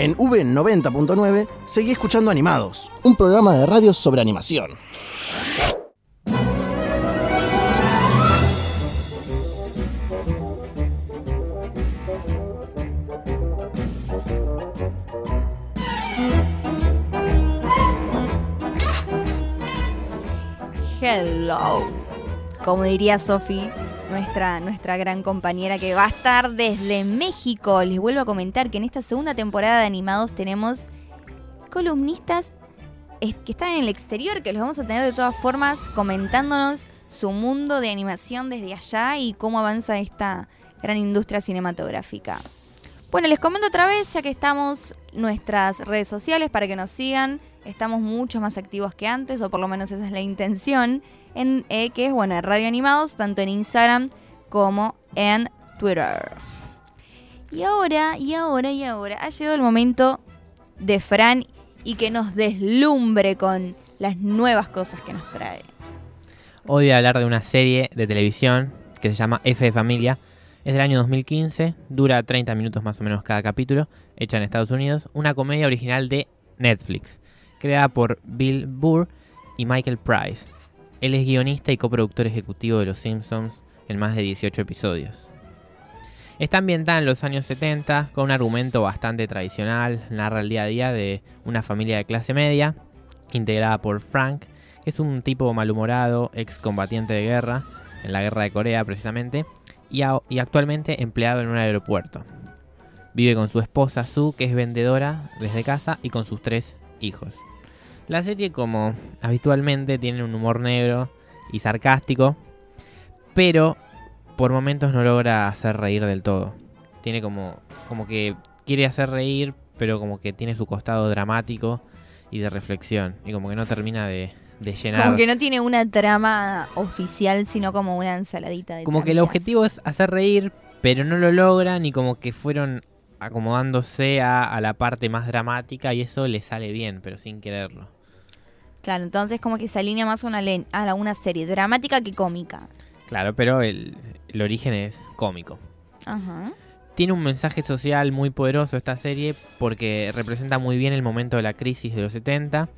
En V90.9 seguí escuchando Animados, un programa de radio sobre animación. Hello. Como diría Sophie, nuestra, nuestra gran compañera que va a estar desde México. Les vuelvo a comentar que en esta segunda temporada de Animados tenemos columnistas que están en el exterior, que los vamos a tener de todas formas comentándonos su mundo de animación desde allá y cómo avanza esta gran industria cinematográfica. Bueno, les comento otra vez, ya que estamos nuestras redes sociales para que nos sigan. Estamos mucho más activos que antes, o por lo menos esa es la intención, en, eh, que es, bueno, Radio Animados, tanto en Instagram como en Twitter. Y ahora, y ahora, y ahora, ha llegado el momento de Fran y que nos deslumbre con las nuevas cosas que nos trae. Hoy voy a hablar de una serie de televisión que se llama F de Familia. Es del año 2015, dura 30 minutos más o menos cada capítulo, hecha en Estados Unidos. Una comedia original de Netflix, creada por Bill Burr y Michael Price. Él es guionista y coproductor ejecutivo de Los Simpsons en más de 18 episodios. Está ambientada en los años 70 con un argumento bastante tradicional, narra el día a día de una familia de clase media, integrada por Frank, que es un tipo malhumorado, excombatiente de guerra, en la guerra de Corea precisamente, y, actualmente empleado en un aeropuerto. Vive con su esposa Sue, que es vendedora desde casa, y con sus tres hijos. La serie, como habitualmente, tiene un humor negro y sarcástico, pero por momentos no logra hacer reír del todo. Tiene como, como que quiere hacer reír, pero como que tiene su costado dramático y de reflexión, y como que no termina de, de llenar. Como que no tiene una trama oficial, sino como una ensaladita de Como que el objetivo es hacer reír, pero no lo logran y como que fueron acomodándose a, a la parte más dramática y eso le sale bien, pero sin quererlo. Claro, entonces como que se alinea más a una serie dramática que cómica. Claro, pero el, el origen es cómico. Ajá. Tiene un mensaje social muy poderoso esta serie porque representa muy bien el momento de la crisis de los 70,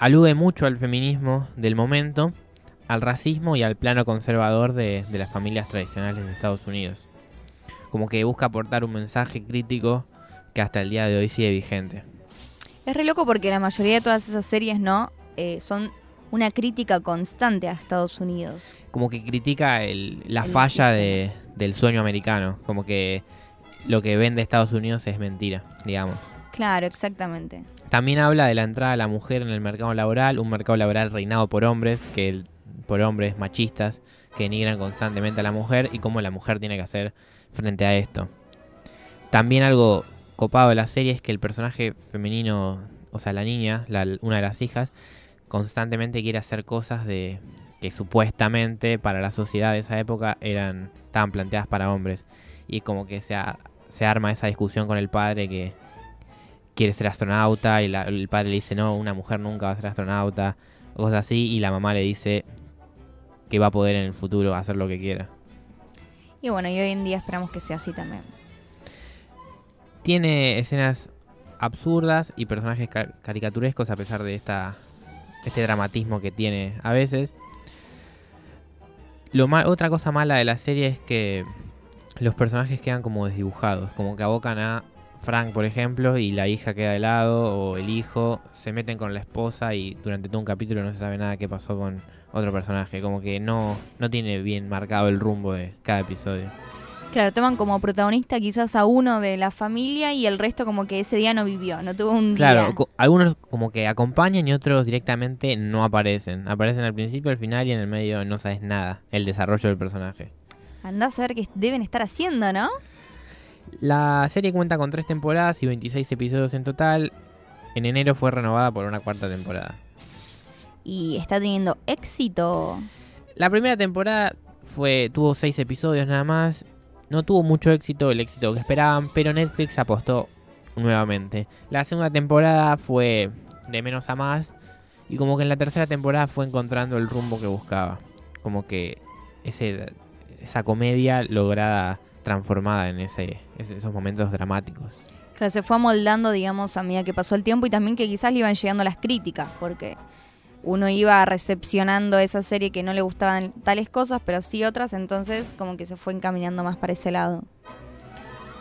alude mucho al feminismo del momento, al racismo y al plano conservador de, de las familias tradicionales de Estados Unidos. Como que busca aportar un mensaje crítico que hasta el día de hoy sigue vigente. Es re loco porque la mayoría de todas esas series, ¿no? Eh, son una crítica constante a Estados Unidos. Como que critica el- la El falla de- del sueño americano, como que lo que vende Estados Unidos es mentira, digamos. Claro, exactamente. También habla de la entrada de la mujer en el mercado laboral, un mercado laboral reinado por hombres, que por hombres machistas que denigran constantemente a la mujer y cómo la mujer tiene que hacer frente a esto. También algo copado de la serie es que el personaje femenino, o sea, la niña, una de las hijas, constantemente quiere hacer cosas de que supuestamente para la sociedad de esa época eran estaban planteadas para hombres y como que se, se arma esa discusión con el padre que quiere ser astronauta y la- el padre le dice no, una mujer nunca va a ser astronauta, o cosas así, y la mamá le dice que va a poder en el futuro hacer lo que quiera. Y bueno, y hoy en día esperamos que sea así también. Tiene escenas absurdas y personajes ca- caricaturescos a pesar de esta este dramatismo que tiene a veces. Lo ma- otra cosa mala de la serie es que los personajes quedan como desdibujados, como que abocan a Frank, por ejemplo, y la hija queda de lado, o el hijo, se meten con la esposa y durante todo un capítulo no se sabe nada qué pasó con otro personaje, como que no, no tiene bien marcado el rumbo de cada episodio. Claro, toman como protagonista quizás a uno de la familia y el resto como que ese día no vivió, no tuvo un Claro, día. co- algunos como que acompañan y otros directamente no aparecen. Aparecen al principio, al final y en el medio no sabes nada. El desarrollo del personaje. Andás a ver qué deben estar haciendo, ¿no? La serie cuenta con tres temporadas y 26 episodios en total. En enero fue renovada por una cuarta temporada. Y está teniendo éxito. La primera temporada fue tuvo seis episodios nada más. No tuvo mucho éxito, el éxito que esperaban, pero Netflix apostó nuevamente. La segunda temporada fue de menos a más y como que en la tercera temporada fue encontrando el rumbo que buscaba. Como que ese, esa comedia lograda transformada en ese, esos momentos dramáticos. Pero se fue amoldando, digamos, a medida que pasó el tiempo y también que quizás le iban llegando las críticas, porque uno iba recepcionando esa serie que no le gustaban tales cosas, pero sí otras, entonces como que se fue encaminando más para ese lado.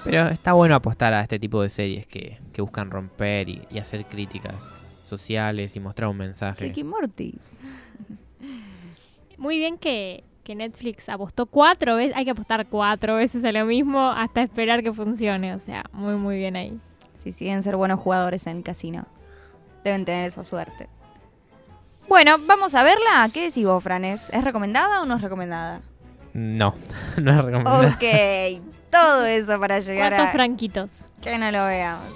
Pero está bueno apostar a este tipo de series que, que buscan romper y, y hacer críticas sociales y mostrar un mensaje. Ricky Morty. Muy bien que, que Netflix apostó cuatro veces, hay que apostar cuatro veces a lo mismo hasta esperar que funcione, o sea, muy muy bien ahí. Sí, siguen ser buenos jugadores en el casino. Deben tener esa suerte. Bueno, vamos a verla. ¿Qué decís vos, Franes? ¿Es recomendada o no es recomendada? No, no es recomendable. Ok, todo eso para llegar ¿Cuántos a franquitos? que no lo veamos.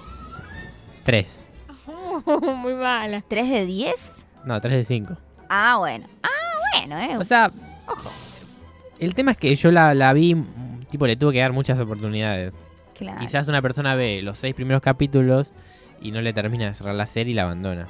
Tres. muy mala. ¿3 de 10? No, tres de cinco. Ah, bueno. Ah, bueno, eh. O sea, el tema es que yo la, la vi, mm, tipo, le tuve que dar muchas oportunidades. Claro. Quizás una persona ve los seis primeros capítulos y no le termina de cerrar la serie y la abandona.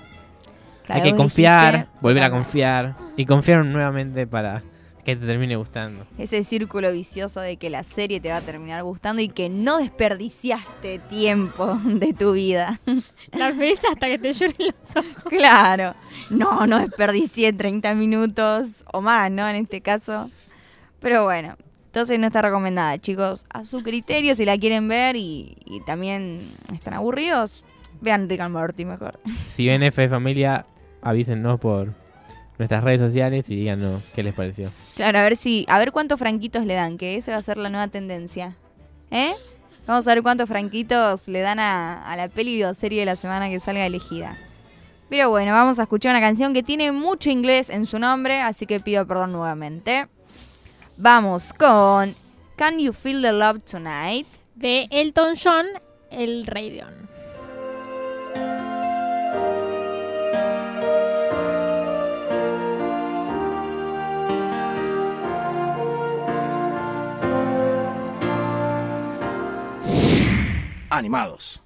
Claro, Hay que confiar, dijiste, volver a confiar y confiar nuevamente para que te termine gustando. Ese círculo vicioso de que la serie te va a terminar gustando y que no desperdiciaste tiempo de tu vida. La ves hasta que te lloren los ojos. claro. No, no desperdicié 30 minutos o más, ¿no? En este caso. Pero bueno, entonces no está recomendada, chicos. A su criterio, si la quieren ver y, y también están aburridos, vean Rick and Morty mejor. Si ven F de Familia, avísennos por nuestras redes sociales y díganos qué les pareció. Claro, a ver si, a ver cuántos franquitos le dan, que esa va a ser la nueva tendencia. ¿Eh? Vamos a ver cuántos franquitos le dan a, a la peli o serie de la semana que salga elegida. Pero bueno, vamos a escuchar una canción que tiene mucho inglés en su nombre, así que pido perdón nuevamente. Vamos con Can You Feel the Love Tonight? De Elton John, el Rey León. Animados.